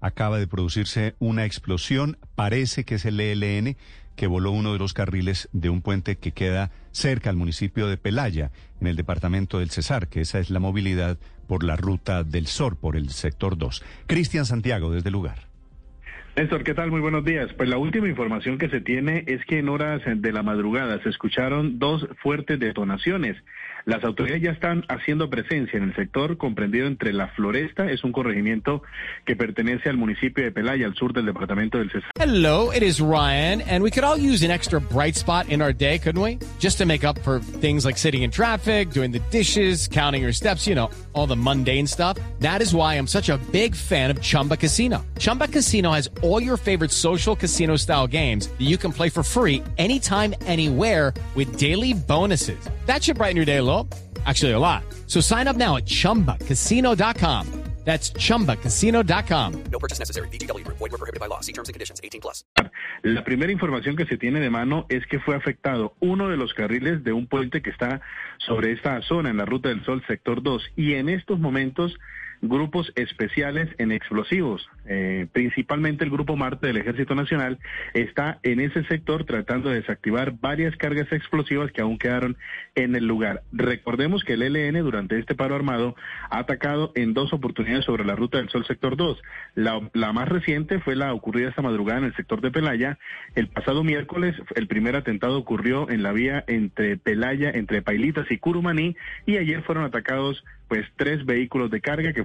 Acaba de producirse una explosión. Parece que es el ELN que voló uno de los carriles de un puente que queda cerca al municipio de Pelaya, en el departamento del Cesar, que esa es la movilidad por la ruta del SOR, por el sector 2. Cristian Santiago, desde el lugar. Néstor, ¿qué tal? Muy buenos días. Pues la última información que se tiene es que en horas de la madrugada se escucharon dos fuertes detonaciones. Las autoridades ya están haciendo presencia en el sector comprendido entre La Floresta, es un corregimiento que pertenece al municipio de Pelaya, al sur del departamento del Cesar. Hello, it is Ryan, and we could all use an extra bright spot in our day, couldn't we? Just to make up for things like sitting in traffic, doing the dishes, counting your steps, you know, all the mundane stuff. That is why I'm such a big fan of Chumba Casino. Chumba Casino has all your favorite social casino style games that you can play for free anytime, anywhere with daily bonuses. That should brighten your day a little. Actually, a lot. So sign up now at chumbacasino.com. That's chumbacasino.com. No purchase necessary. VGW. Void were prohibited by law. See terms and conditions 18 plus. La primera información que se tiene de mano es que fue afectado uno de los carriles de un puente que está sobre esta zona en la Ruta del Sol, sector 2. Y en estos momentos grupos especiales en explosivos, eh, principalmente el Grupo Marte del Ejército Nacional, está en ese sector tratando de desactivar varias cargas explosivas que aún quedaron en el lugar. Recordemos que el ELN durante este paro armado ha atacado en dos oportunidades sobre la Ruta del Sol Sector 2. La, la más reciente fue la ocurrida esta madrugada en el sector de Pelaya. El pasado miércoles el primer atentado ocurrió en la vía entre Pelaya, entre Pailitas y Curumaní, y ayer fueron atacados pues tres vehículos de carga que